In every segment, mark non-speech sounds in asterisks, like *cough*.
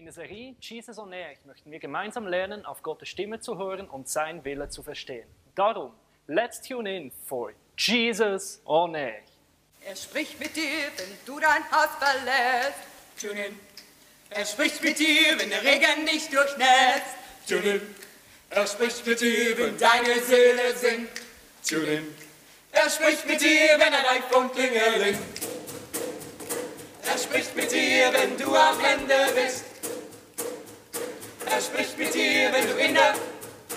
In der Serie Jesus on Air möchten wir gemeinsam lernen, auf Gottes Stimme zu hören und sein Wille zu verstehen. Darum, let's tune in for Jesus on Air. Er spricht mit dir, wenn du dein Haus verlässt. Tune in. Er spricht mit dir, wenn der Regen dich durchnässt. Tune in. Er spricht mit dir, wenn deine Seele singt. Tune in. Er spricht mit dir, wenn ein iPhone klingelt. Er spricht mit dir, wenn du am Ende bist. Er spricht mit dir, wenn du in der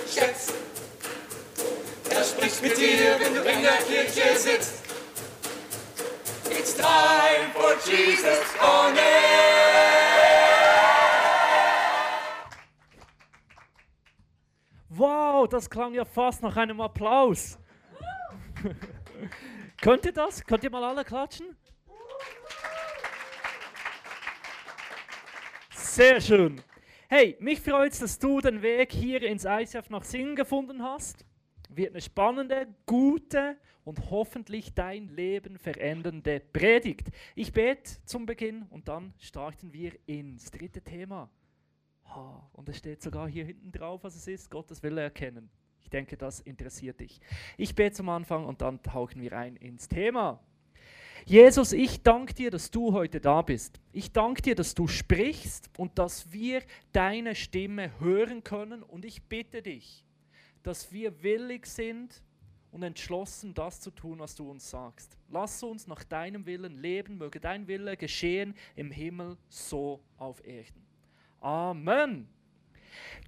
schätzt. Er spricht mit dir, wenn du in der Kirche sitzt. It's time for Jesus on Wow, das klang ja fast nach einem Applaus. *laughs* Könnt ihr das? Könnt ihr mal alle klatschen? Sehr schön. Hey, mich freut es, dass du den Weg hier ins ICF nach Singen gefunden hast. Wird eine spannende, gute und hoffentlich dein Leben verändernde Predigt. Ich bete zum Beginn und dann starten wir ins dritte Thema. Und es steht sogar hier hinten drauf, was es ist. Gottes Wille erkennen. Ich denke, das interessiert dich. Ich bete zum Anfang und dann tauchen wir ein ins Thema. Jesus, ich danke dir, dass du heute da bist. Ich danke dir, dass du sprichst und dass wir deine Stimme hören können. Und ich bitte dich, dass wir willig sind und entschlossen, das zu tun, was du uns sagst. Lass uns nach deinem Willen leben, möge dein Wille geschehen im Himmel so auf Erden. Amen.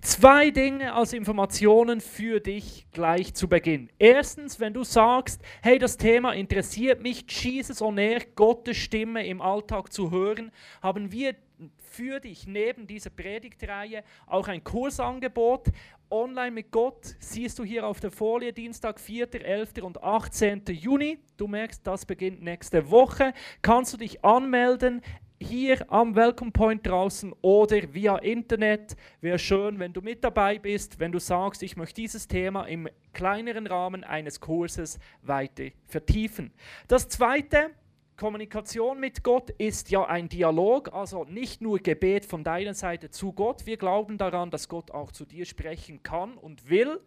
Zwei Dinge als Informationen für dich gleich zu Beginn. Erstens, wenn du sagst, hey, das Thema interessiert mich, Jesus on Air, Gottes Stimme im Alltag zu hören, haben wir für dich neben dieser Predigtreihe auch ein Kursangebot. Online mit Gott siehst du hier auf der Folie Dienstag, 4., 11. und 18. Juni. Du merkst, das beginnt nächste Woche. Kannst du dich anmelden? Hier am Welcome Point draußen oder via Internet. Wäre schön, wenn du mit dabei bist, wenn du sagst, ich möchte dieses Thema im kleineren Rahmen eines Kurses weiter vertiefen. Das zweite, Kommunikation mit Gott ist ja ein Dialog, also nicht nur Gebet von deiner Seite zu Gott. Wir glauben daran, dass Gott auch zu dir sprechen kann und will.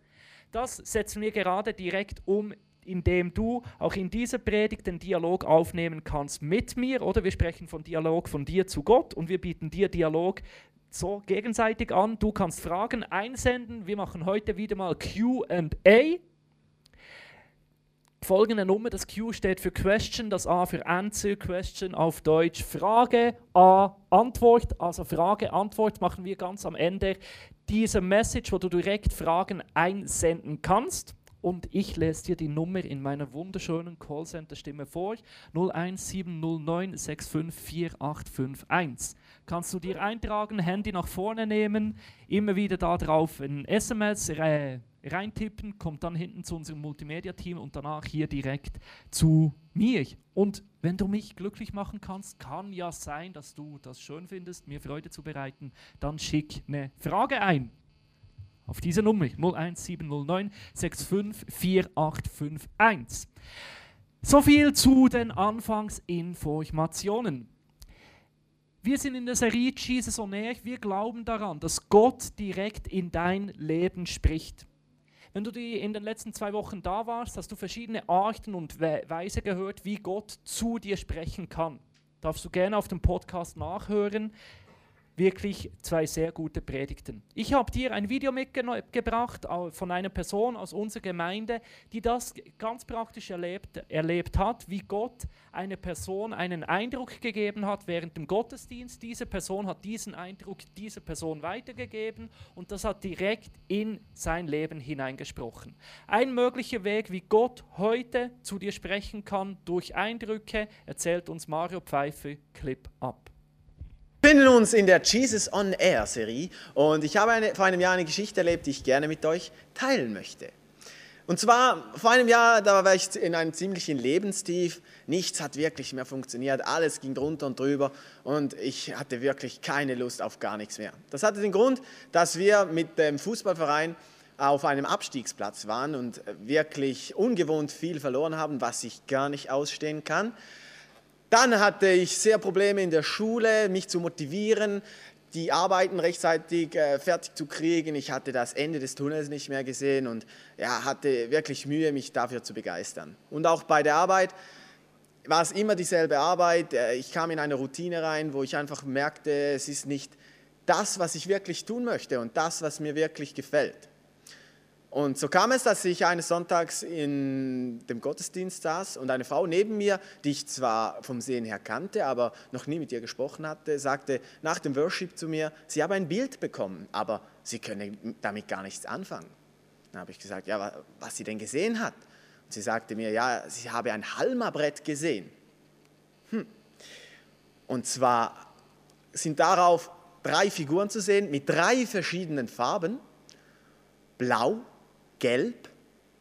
Das setzen wir gerade direkt um indem du auch in dieser Predigt den Dialog aufnehmen kannst mit mir, oder wir sprechen von Dialog von dir zu Gott und wir bieten dir Dialog so gegenseitig an. Du kannst Fragen einsenden. Wir machen heute wieder mal QA. Folgende Nummer, das Q steht für Question, das A für Answer, Question auf Deutsch Frage, A Antwort, also Frage, Antwort machen wir ganz am Ende dieser Message, wo du direkt Fragen einsenden kannst und ich lese dir die Nummer in meiner wunderschönen Callcenter-Stimme vor. 01709 6548551. Kannst du dir eintragen, Handy nach vorne nehmen, immer wieder da drauf ein SMS äh, reintippen, kommt dann hinten zu unserem Multimedia-Team und danach hier direkt zu mir. Und wenn du mich glücklich machen kannst, kann ja sein, dass du das schön findest, mir Freude zu bereiten, dann schick eine Frage ein auf diese Nummer 01709 654851. So viel zu den Anfangsinformationen. Wir sind in der Serie Jesus on Air. Wir glauben daran, dass Gott direkt in dein Leben spricht. Wenn du in den letzten zwei Wochen da warst, hast du verschiedene Arten und Weise gehört, wie Gott zu dir sprechen kann. Darfst du gerne auf dem Podcast nachhören wirklich zwei sehr gute Predigten. Ich habe dir ein Video mitgebracht von einer Person aus unserer Gemeinde, die das ganz praktisch erlebt, erlebt hat, wie Gott einer Person einen Eindruck gegeben hat während dem Gottesdienst. Diese Person hat diesen Eindruck dieser Person weitergegeben und das hat direkt in sein Leben hineingesprochen. Ein möglicher Weg, wie Gott heute zu dir sprechen kann durch Eindrücke, erzählt uns Mario Pfeiffer Clip ab. Befinden uns in der Jesus on Air Serie und ich habe eine, vor einem Jahr eine Geschichte erlebt, die ich gerne mit euch teilen möchte. Und zwar vor einem Jahr, da war ich in einem ziemlichen Lebenstief. Nichts hat wirklich mehr funktioniert, alles ging drunter und drüber und ich hatte wirklich keine Lust auf gar nichts mehr. Das hatte den Grund, dass wir mit dem Fußballverein auf einem Abstiegsplatz waren und wirklich ungewohnt viel verloren haben, was ich gar nicht ausstehen kann. Dann hatte ich sehr Probleme in der Schule, mich zu motivieren. die Arbeiten rechtzeitig äh, fertig zu kriegen. Ich hatte das Ende des Tunnels nicht mehr gesehen und ja, hatte wirklich Mühe, mich dafür zu begeistern. Und auch bei der Arbeit war es immer dieselbe Arbeit. Äh, ich kam in eine Routine rein, wo ich einfach merkte, es ist nicht das, was ich wirklich tun möchte und das, was mir wirklich gefällt. Und so kam es, dass ich eines Sonntags in dem Gottesdienst saß und eine Frau neben mir, die ich zwar vom Sehen her kannte, aber noch nie mit ihr gesprochen hatte, sagte nach dem Worship zu mir, sie habe ein Bild bekommen, aber sie könne damit gar nichts anfangen. Dann habe ich gesagt, ja, was sie denn gesehen hat. Und sie sagte mir, ja, sie habe ein Halmabrett gesehen. Hm. Und zwar sind darauf drei Figuren zu sehen mit drei verschiedenen Farben. Blau, gelb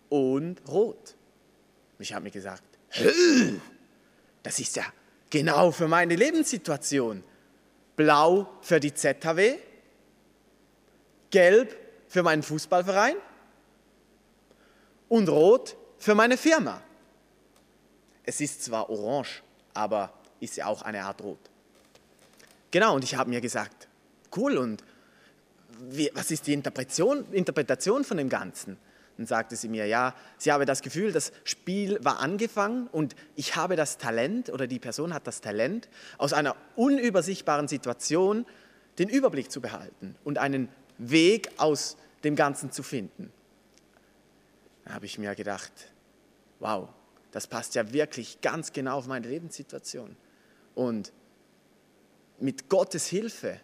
und rot. Ich habe mir gesagt, das ist ja genau für meine Lebenssituation. Blau für die ZHW, gelb für meinen Fußballverein und rot für meine Firma. Es ist zwar orange, aber ist ja auch eine Art rot. Genau, und ich habe mir gesagt, cool, und wie, was ist die Interpretation, Interpretation von dem Ganzen? Dann sagte sie mir, ja, sie habe das Gefühl, das Spiel war angefangen und ich habe das Talent oder die Person hat das Talent, aus einer unübersichtbaren Situation den Überblick zu behalten und einen Weg aus dem Ganzen zu finden. Da habe ich mir gedacht, wow, das passt ja wirklich ganz genau auf meine Lebenssituation. Und mit Gottes Hilfe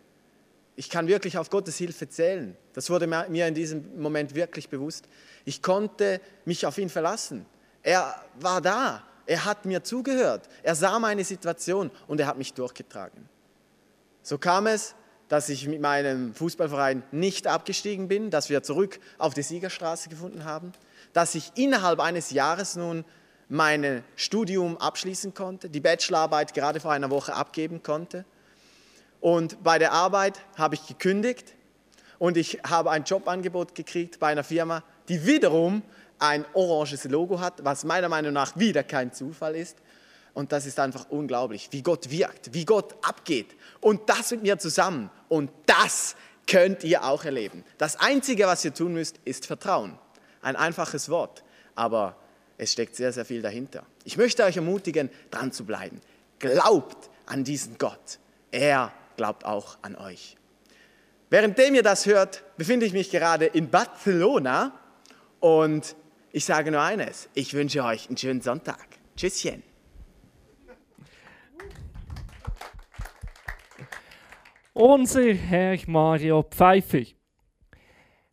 ich kann wirklich auf Gottes Hilfe zählen. Das wurde mir in diesem Moment wirklich bewusst. Ich konnte mich auf ihn verlassen. Er war da. Er hat mir zugehört. Er sah meine Situation und er hat mich durchgetragen. So kam es, dass ich mit meinem Fußballverein nicht abgestiegen bin, dass wir zurück auf die Siegerstraße gefunden haben, dass ich innerhalb eines Jahres nun mein Studium abschließen konnte, die Bachelorarbeit gerade vor einer Woche abgeben konnte und bei der Arbeit habe ich gekündigt und ich habe ein Jobangebot gekriegt bei einer Firma, die wiederum ein oranges Logo hat, was meiner Meinung nach wieder kein Zufall ist. Und das ist einfach unglaublich, wie Gott wirkt, wie Gott abgeht. Und das mit mir zusammen. Und das könnt ihr auch erleben. Das Einzige, was ihr tun müsst, ist Vertrauen. Ein einfaches Wort, aber es steckt sehr, sehr viel dahinter. Ich möchte euch ermutigen, dran zu bleiben. Glaubt an diesen Gott. Er glaubt auch an euch. Währenddem ihr das hört, befinde ich mich gerade in Barcelona und ich sage nur eines, ich wünsche euch einen schönen Sonntag. Tschüsschen. Unser Herr Mario Pfeiffer.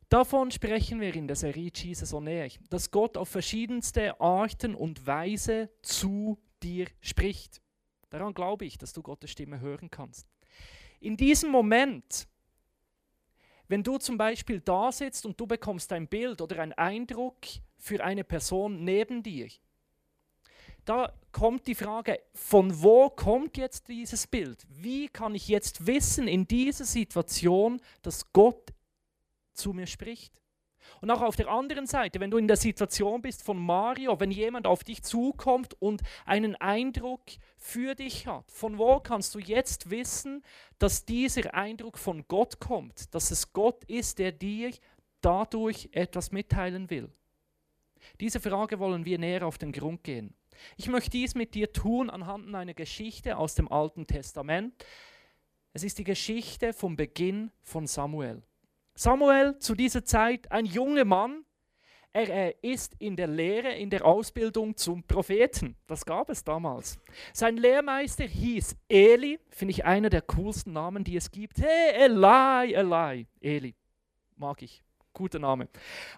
Davon sprechen wir in der Serie Jesus on Air, dass Gott auf verschiedenste Arten und Weise zu dir spricht. Daran glaube ich, dass du Gottes Stimme hören kannst. In diesem Moment, wenn du zum Beispiel da sitzt und du bekommst ein Bild oder einen Eindruck für eine Person neben dir, da kommt die Frage, von wo kommt jetzt dieses Bild? Wie kann ich jetzt wissen in dieser Situation, dass Gott zu mir spricht? Und auch auf der anderen Seite, wenn du in der Situation bist von Mario, wenn jemand auf dich zukommt und einen Eindruck für dich hat, von wo kannst du jetzt wissen, dass dieser Eindruck von Gott kommt, dass es Gott ist, der dir dadurch etwas mitteilen will? Diese Frage wollen wir näher auf den Grund gehen. Ich möchte dies mit dir tun anhand einer Geschichte aus dem Alten Testament. Es ist die Geschichte vom Beginn von Samuel. Samuel zu dieser Zeit ein junger Mann. Er, er ist in der Lehre, in der Ausbildung zum Propheten. Das gab es damals. Sein Lehrmeister hieß Eli, finde ich einer der coolsten Namen, die es gibt. Hey, Eli, Eli, Eli. Mag ich. Guter Name.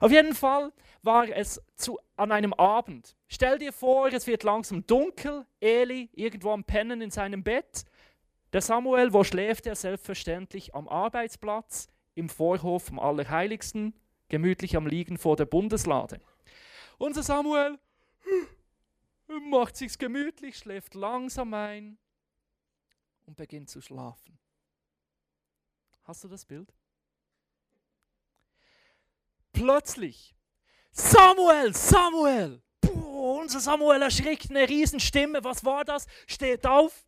Auf jeden Fall war es zu, an einem Abend. Stell dir vor, es wird langsam dunkel. Eli irgendwo am Pennen in seinem Bett. Der Samuel, wo schläft er? Selbstverständlich am Arbeitsplatz im Vorhof vom Allerheiligsten, gemütlich am Liegen vor der Bundeslade. Unser Samuel macht sich's gemütlich, schläft langsam ein und beginnt zu schlafen. Hast du das Bild? Plötzlich, Samuel, Samuel! Puh, unser Samuel erschrickt eine Riesenstimme. Was war das? Steht auf,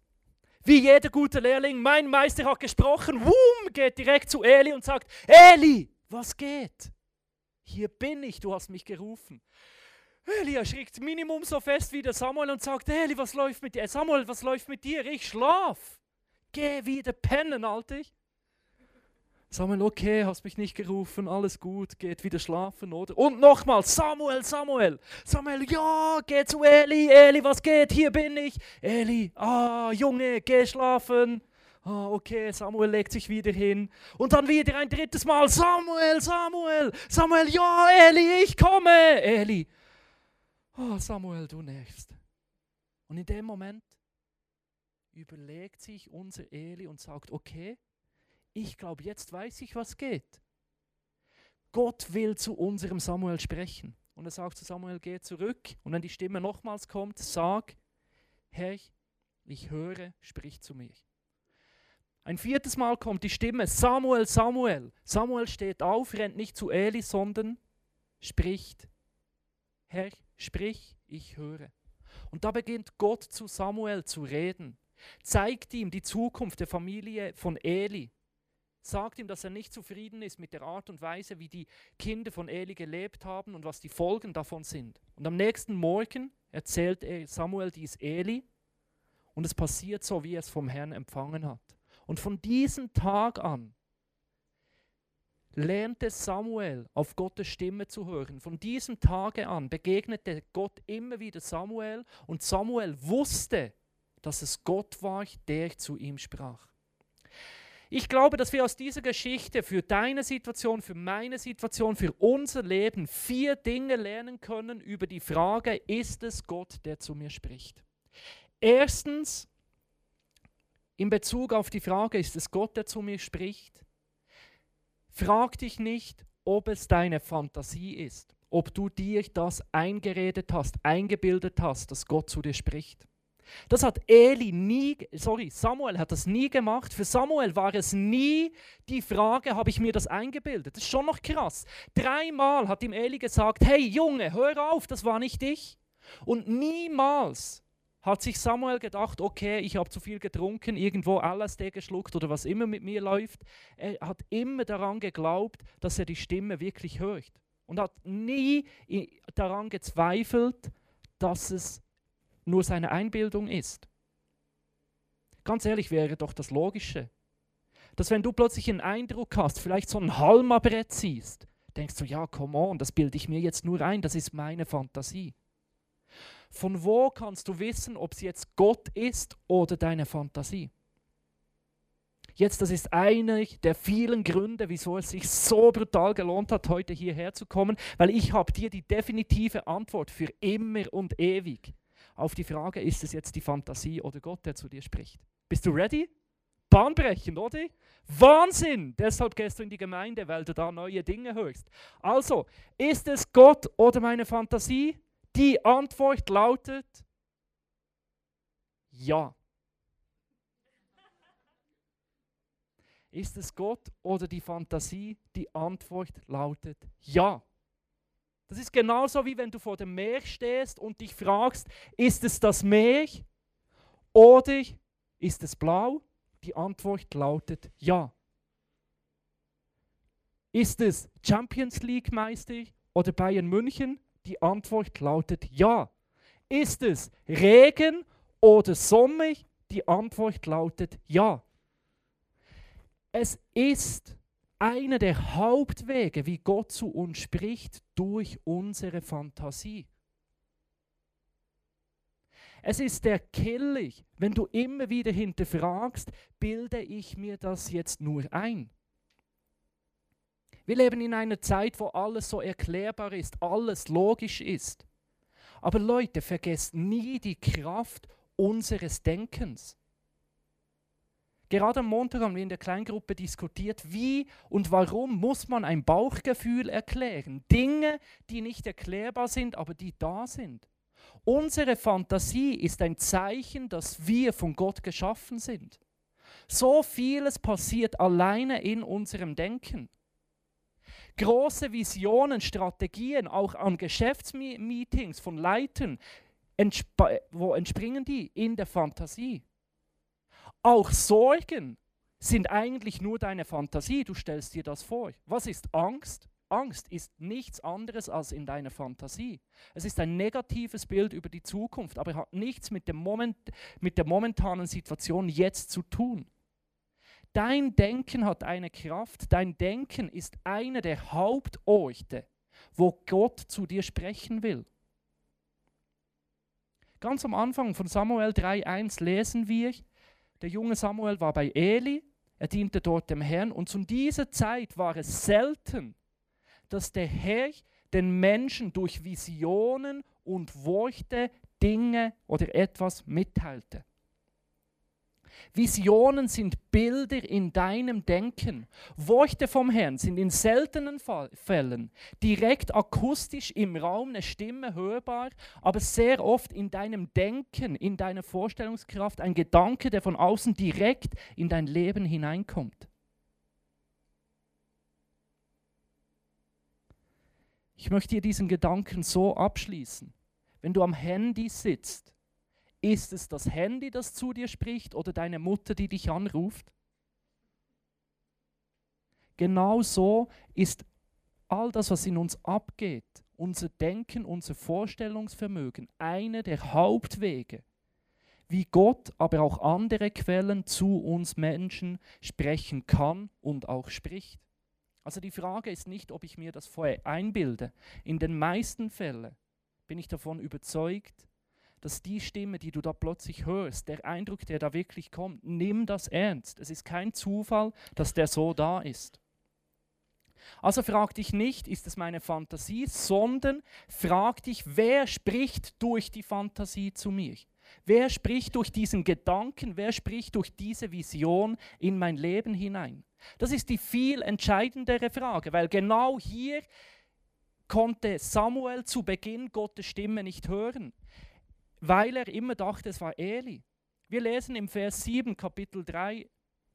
Wie jeder gute Lehrling, mein Meister hat gesprochen, wum, geht direkt zu Eli und sagt, Eli, was geht? Hier bin ich, du hast mich gerufen. Eli erschrickt Minimum so fest wie der Samuel und sagt, Eli, was läuft mit dir? Samuel, was läuft mit dir? Ich schlaf. Geh wieder pennen, Alter. Samuel, okay, hast mich nicht gerufen, alles gut, geht wieder schlafen, oder? Und nochmal, Samuel, Samuel, Samuel, ja, geh zu Eli, Eli, was geht, hier bin ich. Eli, ah, Junge, geh schlafen. Ah, okay, Samuel legt sich wieder hin. Und dann wieder ein drittes Mal, Samuel, Samuel, Samuel, ja, Eli, ich komme. Eli, oh, Samuel, du nervst. Und in dem Moment überlegt sich unser Eli und sagt, okay, ich glaube, jetzt weiß ich, was geht. Gott will zu unserem Samuel sprechen. Und er sagt zu Samuel, geh zurück. Und wenn die Stimme nochmals kommt, sag, Herr, ich höre, sprich zu mir. Ein viertes Mal kommt die Stimme, Samuel, Samuel. Samuel steht auf, rennt nicht zu Eli, sondern spricht, Herr, sprich, ich höre. Und da beginnt Gott zu Samuel zu reden, zeigt ihm die Zukunft der Familie von Eli, sagt ihm, dass er nicht zufrieden ist mit der Art und Weise, wie die Kinder von Eli gelebt haben und was die Folgen davon sind. Und am nächsten Morgen erzählt Samuel dies Eli und es passiert so, wie er es vom Herrn empfangen hat. Und von diesem Tag an lernte Samuel auf Gottes Stimme zu hören. Von diesem Tage an begegnete Gott immer wieder Samuel und Samuel wusste, dass es Gott war, der zu ihm sprach. Ich glaube, dass wir aus dieser Geschichte für deine Situation, für meine Situation, für unser Leben vier Dinge lernen können über die Frage, ist es Gott, der zu mir spricht? Erstens, in Bezug auf die Frage, ist es Gott, der zu mir spricht? Frag dich nicht, ob es deine Fantasie ist, ob du dir das eingeredet hast, eingebildet hast, dass Gott zu dir spricht. Das hat Eli nie, sorry, Samuel hat das nie gemacht. Für Samuel war es nie die Frage, habe ich mir das eingebildet? Das ist schon noch krass. Dreimal hat ihm Eli gesagt, hey Junge, hör auf, das war nicht ich. Und niemals hat sich Samuel gedacht, okay, ich habe zu viel getrunken, irgendwo LSD geschluckt oder was immer mit mir läuft. Er hat immer daran geglaubt, dass er die Stimme wirklich hört. Und hat nie daran gezweifelt, dass es nur seine Einbildung ist. Ganz ehrlich wäre doch das Logische, dass wenn du plötzlich einen Eindruck hast, vielleicht so ein Halmabrett siehst, denkst du, ja, come on, das bilde ich mir jetzt nur ein, das ist meine Fantasie. Von wo kannst du wissen, ob es jetzt Gott ist oder deine Fantasie? Jetzt, das ist einer der vielen Gründe, wieso es sich so brutal gelohnt hat, heute hierher zu kommen, weil ich habe dir die definitive Antwort für immer und ewig auf die Frage, ist es jetzt die Fantasie oder Gott, der zu dir spricht. Bist du ready? Bahnbrechend, oder? Wahnsinn! Deshalb gehst du in die Gemeinde, weil du da neue Dinge hörst. Also, ist es Gott oder meine Fantasie? Die Antwort lautet ja. Ist es Gott oder die Fantasie? Die Antwort lautet ja. Das ist genauso wie wenn du vor dem Meer stehst und dich fragst, ist es das Meer oder ist es blau? Die Antwort lautet ja. Ist es Champions League Meister oder Bayern München? Die Antwort lautet ja. Ist es Regen oder Sommer? Die Antwort lautet ja. Es ist einer der Hauptwege, wie Gott zu uns spricht, durch unsere Fantasie. Es ist der Kelch, wenn du immer wieder hinterfragst, bilde ich mir das jetzt nur ein? Wir leben in einer Zeit, wo alles so erklärbar ist, alles logisch ist. Aber Leute, vergesst nie die Kraft unseres Denkens. Gerade am Montag haben wir in der Kleingruppe diskutiert, wie und warum muss man ein Bauchgefühl erklären. Dinge, die nicht erklärbar sind, aber die da sind. Unsere Fantasie ist ein Zeichen, dass wir von Gott geschaffen sind. So vieles passiert alleine in unserem Denken. Große Visionen, Strategien, auch an Geschäftsmeetings von Leitern, wo entspringen die? In der Fantasie. Auch Sorgen sind eigentlich nur deine Fantasie. Du stellst dir das vor. Was ist Angst? Angst ist nichts anderes als in deiner Fantasie. Es ist ein negatives Bild über die Zukunft, aber hat nichts mit, dem Moment, mit der momentanen Situation jetzt zu tun. Dein Denken hat eine Kraft. Dein Denken ist einer der Hauptorte, wo Gott zu dir sprechen will. Ganz am Anfang von Samuel 3.1 lesen wir, der junge Samuel war bei Eli, er diente dort dem Herrn und zu dieser Zeit war es selten, dass der Herr den Menschen durch Visionen und Worte Dinge oder etwas mitteilte. Visionen sind Bilder in deinem Denken. Worte vom Herrn sind in seltenen Fällen direkt akustisch im Raum eine Stimme hörbar, aber sehr oft in deinem Denken, in deiner Vorstellungskraft ein Gedanke, der von außen direkt in dein Leben hineinkommt. Ich möchte dir diesen Gedanken so abschließen. Wenn du am Handy sitzt, ist es das Handy, das zu dir spricht oder deine Mutter, die dich anruft? Genau so ist all das, was in uns abgeht, unser Denken, unser Vorstellungsvermögen, einer der Hauptwege, wie Gott, aber auch andere Quellen zu uns Menschen sprechen kann und auch spricht. Also die Frage ist nicht, ob ich mir das vorher einbilde. In den meisten Fällen bin ich davon überzeugt, dass die Stimme, die du da plötzlich hörst, der Eindruck, der da wirklich kommt, nimm das ernst. Es ist kein Zufall, dass der so da ist. Also frag dich nicht, ist es meine Fantasie, sondern frag dich, wer spricht durch die Fantasie zu mir? Wer spricht durch diesen Gedanken, wer spricht durch diese Vision in mein Leben hinein? Das ist die viel entscheidendere Frage, weil genau hier konnte Samuel zu Beginn Gottes Stimme nicht hören, weil er immer dachte, es war Eli. Wir lesen im Vers 7, Kapitel 3,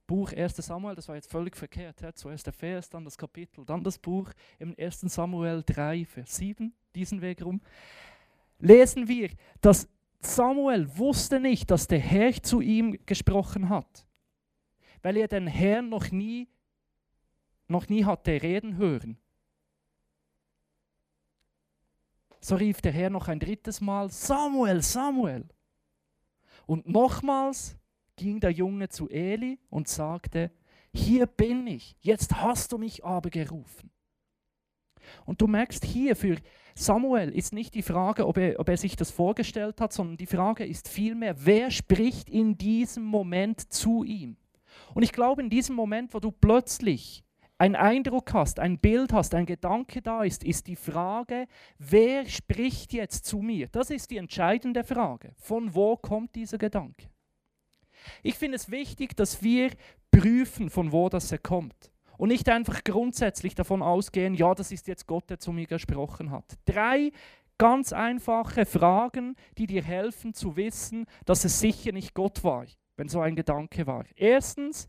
Buch 1. Samuel, das war jetzt völlig verkehrt. Ja? Zuerst der Vers, dann das Kapitel, dann das Buch im 1. Samuel 3, Vers 7, diesen Weg rum. Lesen wir, dass Samuel wusste nicht, dass der Herr zu ihm gesprochen hat weil er den Herrn noch nie, noch nie hatte reden hören. So rief der Herr noch ein drittes Mal, Samuel, Samuel. Und nochmals ging der Junge zu Eli und sagte, hier bin ich, jetzt hast du mich aber gerufen. Und du merkst hier, für Samuel ist nicht die Frage, ob er, ob er sich das vorgestellt hat, sondern die Frage ist vielmehr, wer spricht in diesem Moment zu ihm? Und ich glaube, in diesem Moment, wo du plötzlich einen Eindruck hast, ein Bild hast, ein Gedanke da ist, ist die Frage, wer spricht jetzt zu mir? Das ist die entscheidende Frage. Von wo kommt dieser Gedanke? Ich finde es wichtig, dass wir prüfen, von wo das kommt. Und nicht einfach grundsätzlich davon ausgehen, ja, das ist jetzt Gott, der zu mir gesprochen hat. Drei ganz einfache Fragen, die dir helfen zu wissen, dass es sicher nicht Gott war wenn so ein Gedanke war. Erstens,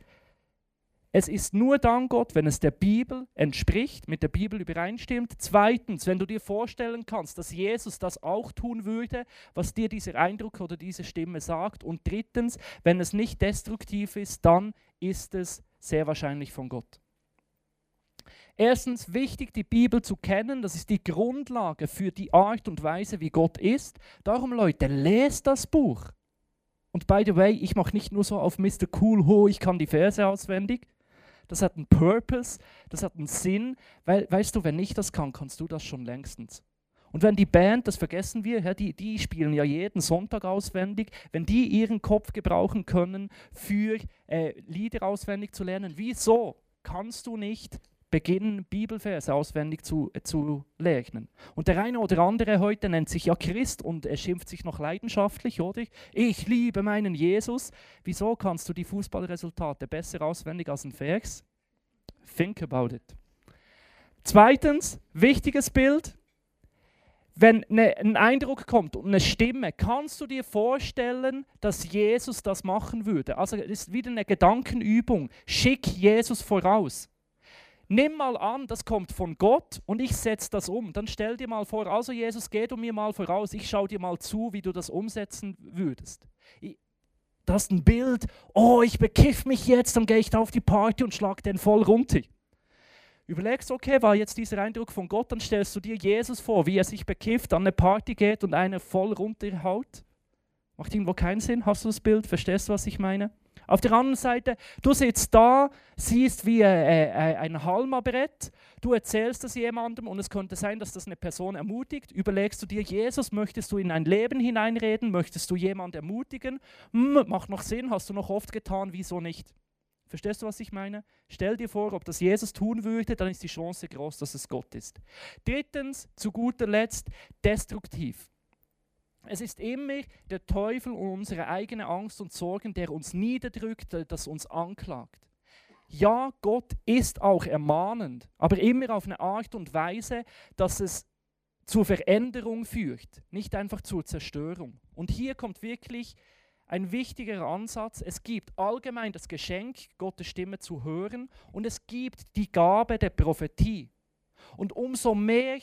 es ist nur dann Gott, wenn es der Bibel entspricht, mit der Bibel übereinstimmt. Zweitens, wenn du dir vorstellen kannst, dass Jesus das auch tun würde, was dir dieser Eindruck oder diese Stimme sagt. Und drittens, wenn es nicht destruktiv ist, dann ist es sehr wahrscheinlich von Gott. Erstens wichtig, die Bibel zu kennen. Das ist die Grundlage für die Art und Weise, wie Gott ist. Darum, Leute, lest das Buch. Und by the way, ich mache nicht nur so auf Mr. Cool, ho, ich kann die Verse auswendig. Das hat einen Purpose, das hat einen Sinn, weil, weißt du, wenn ich das kann, kannst du das schon längstens. Und wenn die Band, das vergessen wir, die, die spielen ja jeden Sonntag auswendig, wenn die ihren Kopf gebrauchen können, für äh, Lieder auswendig zu lernen, wieso kannst du nicht beginnen, Bibelverse auswendig zu, äh, zu lernen. Und der eine oder andere heute nennt sich ja Christ und er schimpft sich noch leidenschaftlich, oder? Ich liebe meinen Jesus. Wieso kannst du die Fußballresultate besser auswendig als ein Vers? Think about it. Zweitens, wichtiges Bild. Wenn ne, ein Eindruck kommt und eine Stimme, kannst du dir vorstellen, dass Jesus das machen würde? Also es ist wieder eine Gedankenübung. Schick Jesus voraus. Nimm mal an, das kommt von Gott und ich setze das um. Dann stell dir mal vor, also Jesus, geh du mir mal voraus, ich schaue dir mal zu, wie du das umsetzen würdest. Du hast ein Bild, oh, ich bekiff mich jetzt, dann gehe ich da auf die Party und schlag den voll runter. Überlegst, okay, war jetzt dieser Eindruck von Gott, dann stellst du dir Jesus vor, wie er sich bekifft, an eine Party geht und einer voll runterhaut. Macht irgendwo keinen Sinn? Hast du das Bild? Verstehst du, was ich meine? Auf der anderen Seite, du sitzt da, siehst wie äh, äh, ein Halmabrett, du erzählst das jemandem und es könnte sein, dass das eine Person ermutigt. Überlegst du dir, Jesus, möchtest du in ein Leben hineinreden? Möchtest du jemanden ermutigen? Hm, macht noch Sinn, hast du noch oft getan, wieso nicht? Verstehst du, was ich meine? Stell dir vor, ob das Jesus tun würde, dann ist die Chance groß, dass es Gott ist. Drittens, zu guter Letzt, destruktiv. Es ist immer der Teufel und unsere eigene Angst und Sorgen, der uns niederdrückt, das uns anklagt. Ja, Gott ist auch ermahnend, aber immer auf eine Art und Weise, dass es zur Veränderung führt, nicht einfach zur Zerstörung. Und hier kommt wirklich ein wichtiger Ansatz. Es gibt allgemein das Geschenk, Gottes Stimme zu hören und es gibt die Gabe der Prophetie. Und umso mehr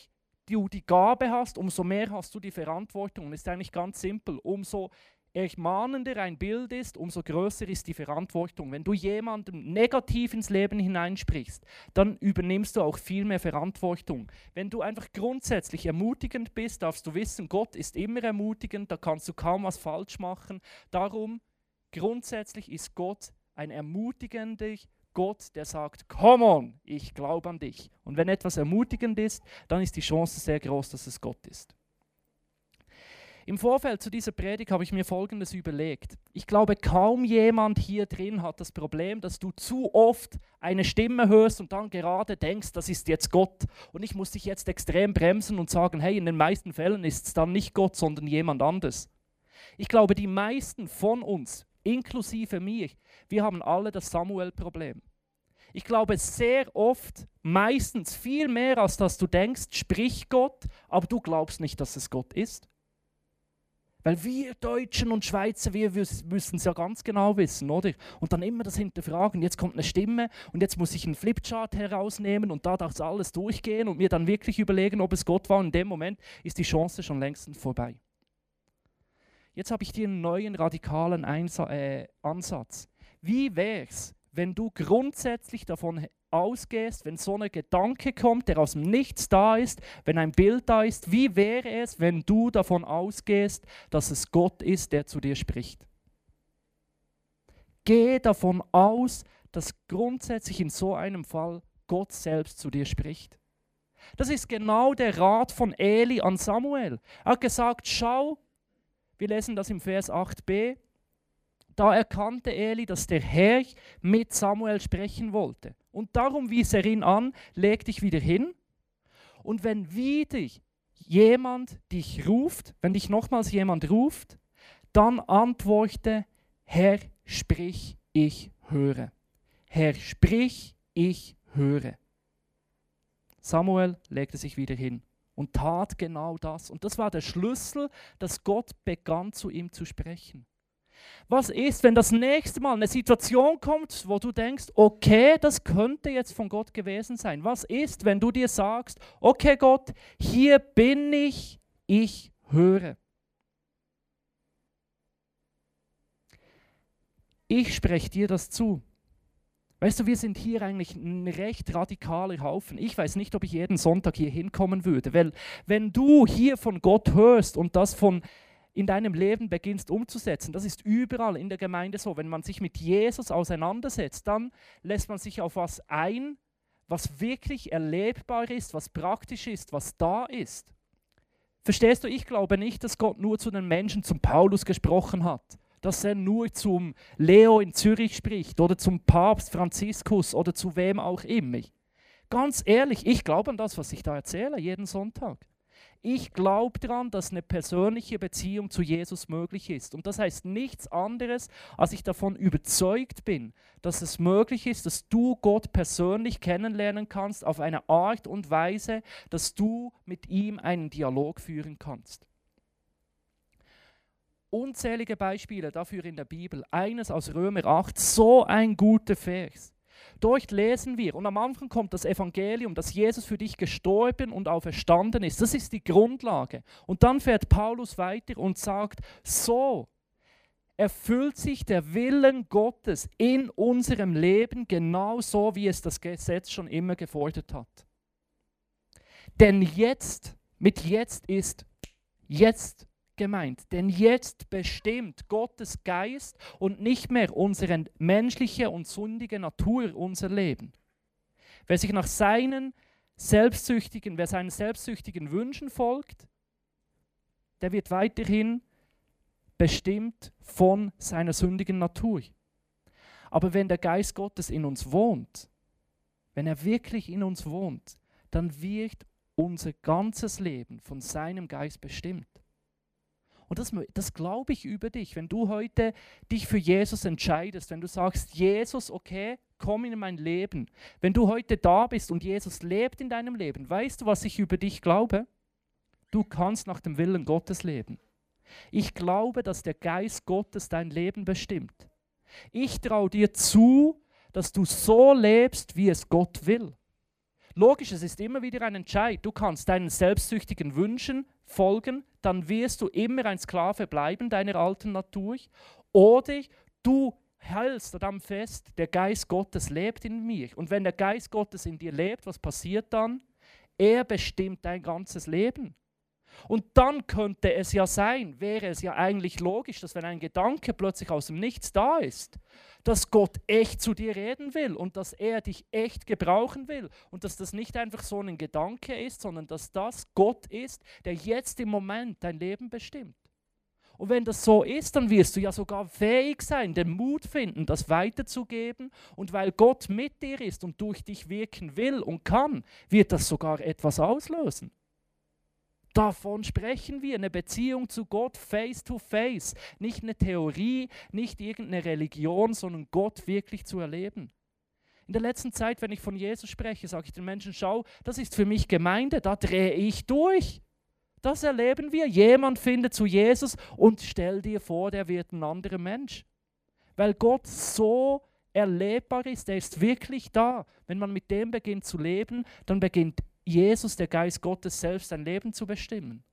du die Gabe hast, umso mehr hast du die Verantwortung. Und es ist eigentlich ganz simpel. Umso ermahnender ein Bild ist, umso größer ist die Verantwortung. Wenn du jemandem negativ ins Leben hineinsprichst, dann übernimmst du auch viel mehr Verantwortung. Wenn du einfach grundsätzlich ermutigend bist, darfst du wissen, Gott ist immer ermutigend, da kannst du kaum was falsch machen. Darum, grundsätzlich ist Gott ein ermutigender Gott, der sagt, come on, ich glaube an dich. Und wenn etwas ermutigend ist, dann ist die Chance sehr groß, dass es Gott ist. Im Vorfeld zu dieser Predigt habe ich mir Folgendes überlegt. Ich glaube, kaum jemand hier drin hat das Problem, dass du zu oft eine Stimme hörst und dann gerade denkst, das ist jetzt Gott. Und ich muss dich jetzt extrem bremsen und sagen, hey, in den meisten Fällen ist es dann nicht Gott, sondern jemand anders. Ich glaube, die meisten von uns, inklusive mir, wir haben alle das Samuel-Problem. Ich glaube, sehr oft, meistens viel mehr als dass du denkst, spricht Gott, aber du glaubst nicht, dass es Gott ist. Weil wir Deutschen und Schweizer, wir müssen es ja ganz genau wissen, oder? Und dann immer das hinterfragen. Jetzt kommt eine Stimme und jetzt muss ich einen Flipchart herausnehmen und da darf es alles durchgehen und mir dann wirklich überlegen, ob es Gott war. Und in dem Moment ist die Chance schon längst vorbei. Jetzt habe ich dir einen neuen radikalen Einsa äh, Ansatz. Wie wäre es, wenn du grundsätzlich davon ausgehst, wenn so ein Gedanke kommt, der aus dem Nichts da ist, wenn ein Bild da ist, wie wäre es, wenn du davon ausgehst, dass es Gott ist, der zu dir spricht? Geh davon aus, dass grundsätzlich in so einem Fall Gott selbst zu dir spricht. Das ist genau der Rat von Eli an Samuel. Er hat gesagt, schau, wir lesen das im Vers 8b, da erkannte Eli, dass der Herr mit Samuel sprechen wollte. Und darum wies er ihn an, leg dich wieder hin. Und wenn wieder jemand dich ruft, wenn dich nochmals jemand ruft, dann antworte, Herr, sprich, ich höre. Herr, sprich, ich höre. Samuel legte sich wieder hin und tat genau das. Und das war der Schlüssel, dass Gott begann zu ihm zu sprechen. Was ist, wenn das nächste Mal eine Situation kommt, wo du denkst, okay, das könnte jetzt von Gott gewesen sein? Was ist, wenn du dir sagst, okay Gott, hier bin ich, ich höre. Ich spreche dir das zu. Weißt du, wir sind hier eigentlich ein recht radikaler Haufen. Ich weiß nicht, ob ich jeden Sonntag hier hinkommen würde, weil wenn du hier von Gott hörst und das von in deinem Leben beginnst umzusetzen. Das ist überall in der Gemeinde so. Wenn man sich mit Jesus auseinandersetzt, dann lässt man sich auf was ein, was wirklich erlebbar ist, was praktisch ist, was da ist. Verstehst du, ich glaube nicht, dass Gott nur zu den Menschen, zum Paulus gesprochen hat, dass er nur zum Leo in Zürich spricht oder zum Papst Franziskus oder zu wem auch immer. Ganz ehrlich, ich glaube an das, was ich da erzähle, jeden Sonntag. Ich glaube daran, dass eine persönliche Beziehung zu Jesus möglich ist. Und das heißt nichts anderes, als ich davon überzeugt bin, dass es möglich ist, dass du Gott persönlich kennenlernen kannst auf eine Art und Weise, dass du mit ihm einen Dialog führen kannst. Unzählige Beispiele dafür in der Bibel. Eines aus Römer 8, so ein guter Vers. Dort lesen wir, und am Anfang kommt das Evangelium, dass Jesus für dich gestorben und auferstanden ist. Das ist die Grundlage. Und dann fährt Paulus weiter und sagt, so, erfüllt sich der Willen Gottes in unserem Leben genauso, wie es das Gesetz schon immer gefordert hat. Denn jetzt, mit jetzt ist jetzt gemeint. Denn jetzt bestimmt Gottes Geist und nicht mehr unsere menschliche und sündige Natur unser Leben. Wer sich nach seinen selbstsüchtigen, wer seinen selbstsüchtigen Wünschen folgt, der wird weiterhin bestimmt von seiner sündigen Natur. Aber wenn der Geist Gottes in uns wohnt, wenn er wirklich in uns wohnt, dann wird unser ganzes Leben von seinem Geist bestimmt. Und das, das glaube ich über dich, wenn du heute dich für Jesus entscheidest, wenn du sagst, Jesus, okay, komm in mein Leben. Wenn du heute da bist und Jesus lebt in deinem Leben, weißt du, was ich über dich glaube? Du kannst nach dem Willen Gottes leben. Ich glaube, dass der Geist Gottes dein Leben bestimmt. Ich traue dir zu, dass du so lebst, wie es Gott will. Logisch, es ist immer wieder ein Entscheid. Du kannst deinen selbstsüchtigen Wünschen folgen, dann wirst du immer ein Sklave bleiben deiner alten Natur. Oder du hältst daran fest, der Geist Gottes lebt in mir. Und wenn der Geist Gottes in dir lebt, was passiert dann? Er bestimmt dein ganzes Leben. Und dann könnte es ja sein, wäre es ja eigentlich logisch, dass wenn ein Gedanke plötzlich aus dem Nichts da ist, dass Gott echt zu dir reden will und dass er dich echt gebrauchen will und dass das nicht einfach so ein Gedanke ist, sondern dass das Gott ist, der jetzt im Moment dein Leben bestimmt. Und wenn das so ist, dann wirst du ja sogar fähig sein, den Mut finden, das weiterzugeben. Und weil Gott mit dir ist und durch dich wirken will und kann, wird das sogar etwas auslösen. Davon sprechen wir, eine Beziehung zu Gott face to face. Nicht eine Theorie, nicht irgendeine Religion, sondern Gott wirklich zu erleben. In der letzten Zeit, wenn ich von Jesus spreche, sage ich den Menschen, schau, das ist für mich Gemeinde, da drehe ich durch. Das erleben wir. Jemand findet zu Jesus und stell dir vor, der wird ein anderer Mensch. Weil Gott so erlebbar ist, er ist wirklich da. Wenn man mit dem beginnt zu leben, dann beginnt Jesus, der Geist Gottes selbst, dein Leben zu bestimmen.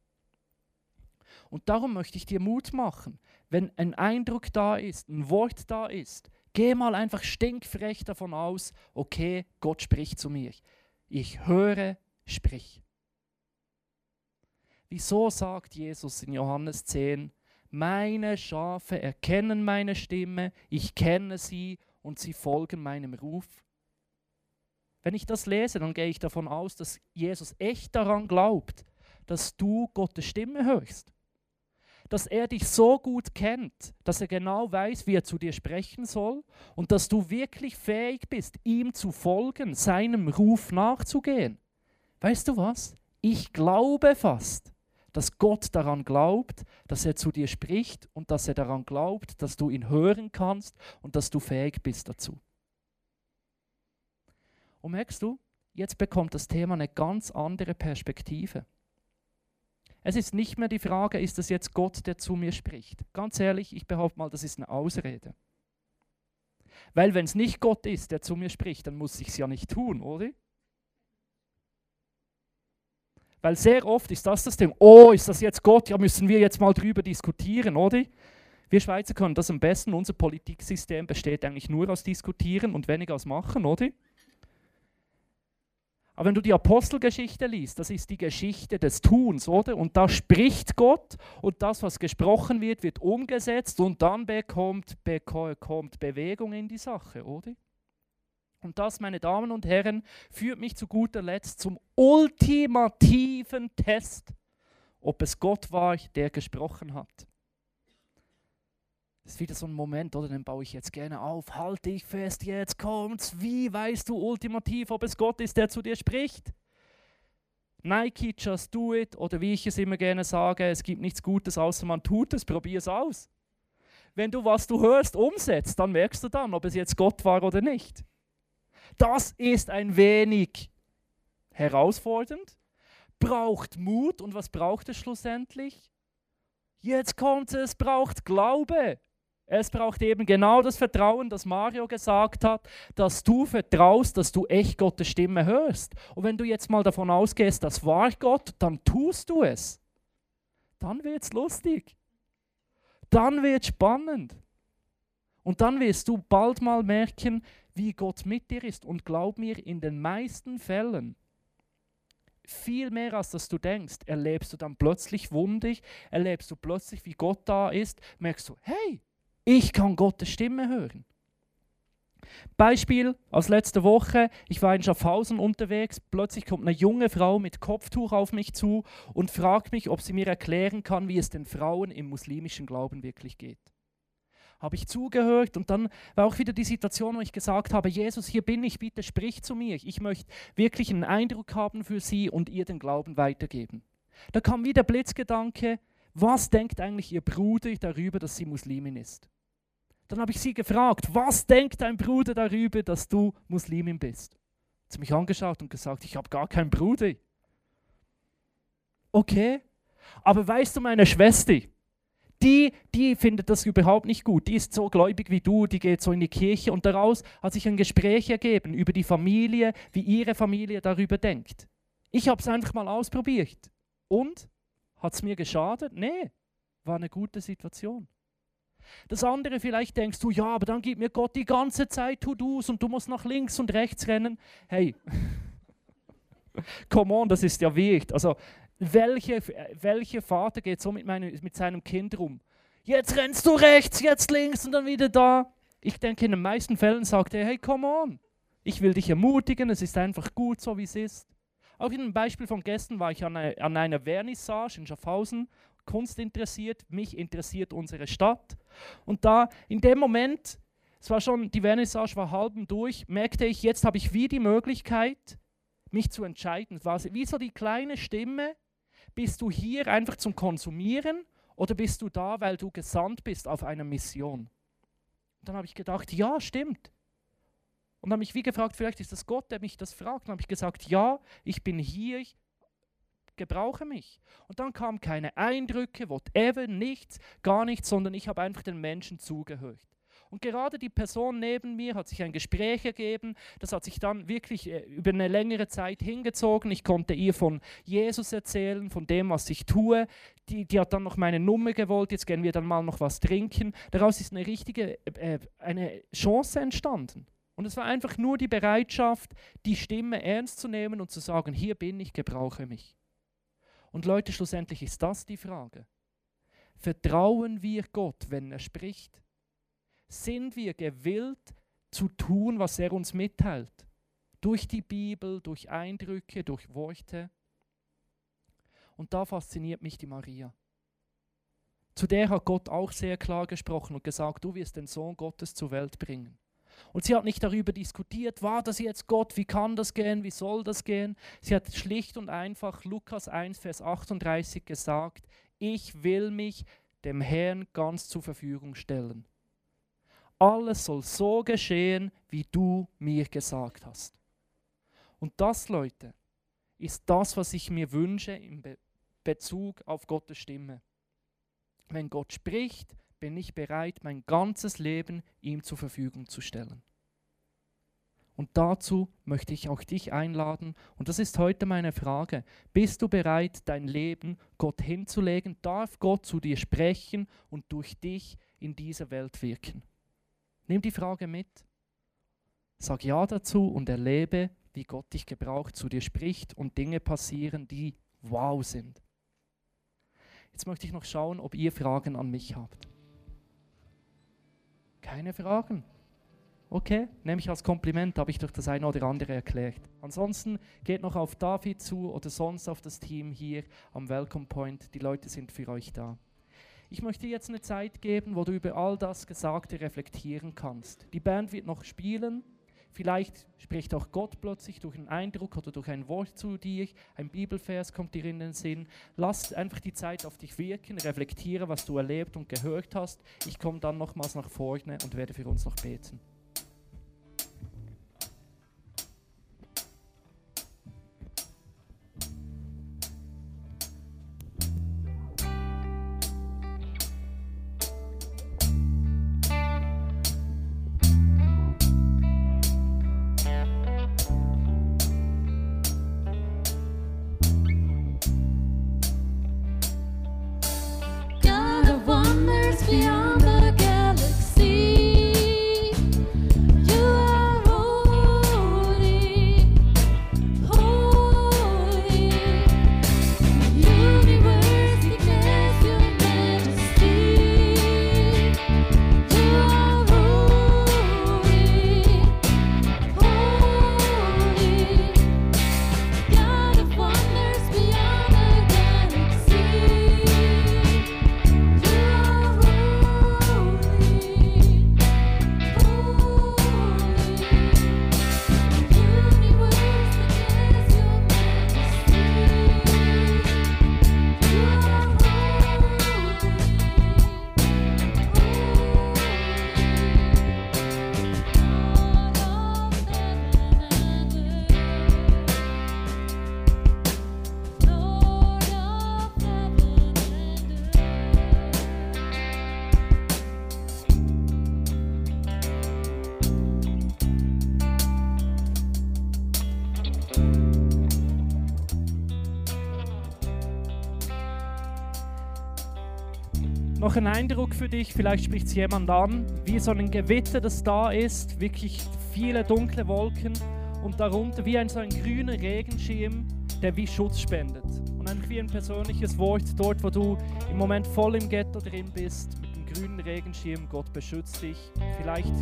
Und darum möchte ich dir Mut machen, wenn ein Eindruck da ist, ein Wort da ist, geh mal einfach stinkfrech davon aus, okay, Gott spricht zu mir. Ich höre, sprich. Wieso sagt Jesus in Johannes 10, meine Schafe erkennen meine Stimme, ich kenne sie und sie folgen meinem Ruf? Wenn ich das lese, dann gehe ich davon aus, dass Jesus echt daran glaubt, dass du Gottes Stimme hörst. Dass er dich so gut kennt, dass er genau weiß, wie er zu dir sprechen soll und dass du wirklich fähig bist, ihm zu folgen, seinem Ruf nachzugehen. Weißt du was? Ich glaube fast, dass Gott daran glaubt, dass er zu dir spricht und dass er daran glaubt, dass du ihn hören kannst und dass du fähig bist dazu. Und merkst du, jetzt bekommt das Thema eine ganz andere Perspektive. Es ist nicht mehr die Frage, ist es jetzt Gott, der zu mir spricht. Ganz ehrlich, ich behaupte mal, das ist eine Ausrede. Weil wenn es nicht Gott ist, der zu mir spricht, dann muss ich es ja nicht tun, oder? Weil sehr oft ist das das Thema, oh, ist das jetzt Gott? Ja, müssen wir jetzt mal drüber diskutieren, oder? Wir Schweizer können das am besten. Unser Politiksystem besteht eigentlich nur aus Diskutieren und weniger aus Machen, oder? Aber wenn du die Apostelgeschichte liest, das ist die Geschichte des Tuns, oder? Und da spricht Gott und das, was gesprochen wird, wird umgesetzt und dann bekommt, bekommt Bewegung in die Sache, oder? Und das, meine Damen und Herren, führt mich zu guter Letzt zum ultimativen Test, ob es Gott war, der gesprochen hat. Das ist wieder so ein Moment, oder? Den baue ich jetzt gerne auf. Halte ich fest, jetzt kommt's. Wie weißt du ultimativ, ob es Gott ist, der zu dir spricht? Nike, just do it. Oder wie ich es immer gerne sage, es gibt nichts Gutes, außer man tut es. Probier es aus. Wenn du, was du hörst, umsetzt, dann merkst du dann, ob es jetzt Gott war oder nicht. Das ist ein wenig herausfordernd, braucht Mut. Und was braucht es schlussendlich? Jetzt kommt es, braucht Glaube. Es braucht eben genau das Vertrauen, das Mario gesagt hat, dass du vertraust, dass du echt Gottes Stimme hörst. Und wenn du jetzt mal davon ausgehst, das war Gott, dann tust du es. Dann wird es lustig. Dann wird spannend. Und dann wirst du bald mal merken, wie Gott mit dir ist. Und glaub mir, in den meisten Fällen, viel mehr als dass du denkst, erlebst du dann plötzlich Wunder, erlebst du plötzlich, wie Gott da ist, merkst du, hey, ich kann Gottes Stimme hören. Beispiel aus letzter Woche, ich war in Schaffhausen unterwegs, plötzlich kommt eine junge Frau mit Kopftuch auf mich zu und fragt mich, ob sie mir erklären kann, wie es den Frauen im muslimischen Glauben wirklich geht habe ich zugehört und dann war auch wieder die Situation, wo ich gesagt habe, Jesus, hier bin ich, bitte sprich zu mir. Ich möchte wirklich einen Eindruck haben für sie und ihr den Glauben weitergeben. Da kam wieder Blitzgedanke, was denkt eigentlich ihr Bruder darüber, dass sie Muslimin ist? Dann habe ich sie gefragt, was denkt dein Bruder darüber, dass du Muslimin bist? Sie hat mich angeschaut und gesagt, ich habe gar keinen Bruder. Okay, aber weißt du, meine Schwester, die, die findet das überhaupt nicht gut. Die ist so gläubig wie du, die geht so in die Kirche und daraus hat sich ein Gespräch ergeben über die Familie, wie ihre Familie darüber denkt. Ich habe es einfach mal ausprobiert. Und? Hat es mir geschadet? Nee, war eine gute Situation. Das andere, vielleicht denkst du, ja, aber dann gibt mir Gott die ganze Zeit To-Dos und du musst nach links und rechts rennen. Hey, *laughs* come on, das ist ja wichtig. Also welcher welche Vater geht so mit, meine, mit seinem Kind rum? Jetzt rennst du rechts, jetzt links und dann wieder da. Ich denke, in den meisten Fällen sagt er, hey, come on. Ich will dich ermutigen, es ist einfach gut, so wie es ist. Auch in einem Beispiel von gestern war ich an an einer Vernissage in Schaffhausen, Kunst interessiert, mich interessiert unsere Stadt. Und da in dem Moment, es war schon, die Vernissage war halb durch, merkte ich, jetzt habe ich wie die Möglichkeit, mich zu entscheiden. Es war wie so die kleine Stimme, bist du hier einfach zum Konsumieren oder bist du da, weil du gesandt bist auf einer Mission? Und dann habe ich gedacht, ja, stimmt. Und habe ich wie gefragt, vielleicht ist das Gott, der mich das fragt. Und habe ich gesagt, ja, ich bin hier, gebrauche mich. Und dann kamen keine Eindrücke, whatever, nichts, gar nichts, sondern ich habe einfach den Menschen zugehört. Und gerade die Person neben mir hat sich ein Gespräch ergeben, das hat sich dann wirklich äh, über eine längere Zeit hingezogen. Ich konnte ihr von Jesus erzählen, von dem, was ich tue. Die, die hat dann noch meine Nummer gewollt, jetzt gehen wir dann mal noch was trinken. Daraus ist eine richtige äh, eine Chance entstanden. Und es war einfach nur die Bereitschaft, die Stimme ernst zu nehmen und zu sagen, hier bin ich, gebrauche mich. Und Leute, schlussendlich ist das die Frage. Vertrauen wir Gott, wenn er spricht? sind wir gewillt zu tun, was er uns mitteilt. Durch die Bibel, durch Eindrücke, durch Worte. Und da fasziniert mich die Maria. Zu der hat Gott auch sehr klar gesprochen und gesagt, du wirst den Sohn Gottes zur Welt bringen. Und sie hat nicht darüber diskutiert, war das jetzt Gott, wie kann das gehen, wie soll das gehen. Sie hat schlicht und einfach Lukas 1, Vers 38 gesagt, ich will mich dem Herrn ganz zur Verfügung stellen alles soll so geschehen, wie du mir gesagt hast. Und das, Leute, ist das, was ich mir wünsche in Be Bezug auf Gottes Stimme. Wenn Gott spricht, bin ich bereit, mein ganzes Leben ihm zur Verfügung zu stellen. Und dazu möchte ich auch dich einladen. Und das ist heute meine Frage. Bist du bereit, dein Leben Gott hinzulegen? Darf Gott zu dir sprechen und durch dich in dieser Welt wirken? Nimm die Frage mit. Sag Ja dazu und erlebe, wie Gott dich gebraucht, zu dir spricht und Dinge passieren, die wow sind. Jetzt möchte ich noch schauen, ob ihr Fragen an mich habt. Keine Fragen? Okay, nehme ich als Kompliment, habe ich durch das eine oder andere erklärt. Ansonsten geht noch auf David zu oder sonst auf das Team hier am Welcome Point. Die Leute sind für euch da. Ich möchte jetzt eine Zeit geben, wo du über all das Gesagte reflektieren kannst. Die Band wird noch spielen. Vielleicht spricht auch Gott plötzlich durch einen Eindruck oder durch ein Wort zu dir. Ein Bibelvers kommt dir in den Sinn. Lass einfach die Zeit auf dich wirken, reflektiere, was du erlebt und gehört hast. Ich komme dann nochmals nach vorne und werde für uns noch beten. Noch ein Eindruck für dich, vielleicht spricht es jemand an, wie so ein Gewitter, das da ist, wirklich viele dunkle Wolken und darunter wie ein so ein grüner Regenschirm, der wie Schutz spendet. Und einfach wie ein persönliches Wort dort, wo du im Moment voll im Ghetto drin bist, mit dem grünen Regenschirm, Gott beschützt dich. Vielleicht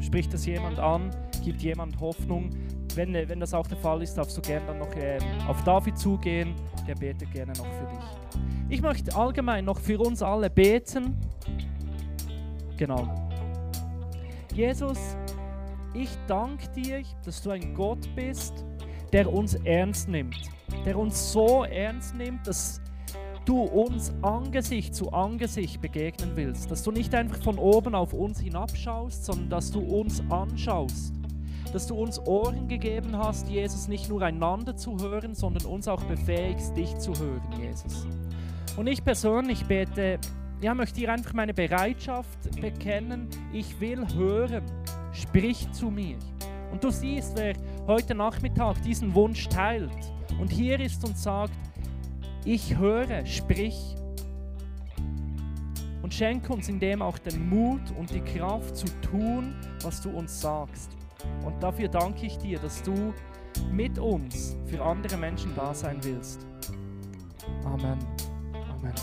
spricht das jemand an, gibt jemand Hoffnung. Wenn, wenn das auch der Fall ist, darfst du gerne dann noch äh, auf David zugehen, der betet gerne noch für dich. Ich möchte allgemein noch für uns alle beten. Genau. Jesus, ich danke dir, dass du ein Gott bist, der uns ernst nimmt. Der uns so ernst nimmt, dass du uns Angesicht zu Angesicht begegnen willst. Dass du nicht einfach von oben auf uns hinabschaust, sondern dass du uns anschaust. Dass du uns Ohren gegeben hast, Jesus, nicht nur einander zu hören, sondern uns auch befähigst, dich zu hören, Jesus. Und ich persönlich bete, ja, möchte hier einfach meine Bereitschaft bekennen. Ich will hören. Sprich zu mir. Und du siehst, wer heute Nachmittag diesen Wunsch teilt und hier ist und sagt, ich höre, sprich. Und schenke uns in dem auch den Mut und die Kraft zu tun, was du uns sagst. Und dafür danke ich dir, dass du mit uns für andere Menschen da sein willst. Amen. Amen.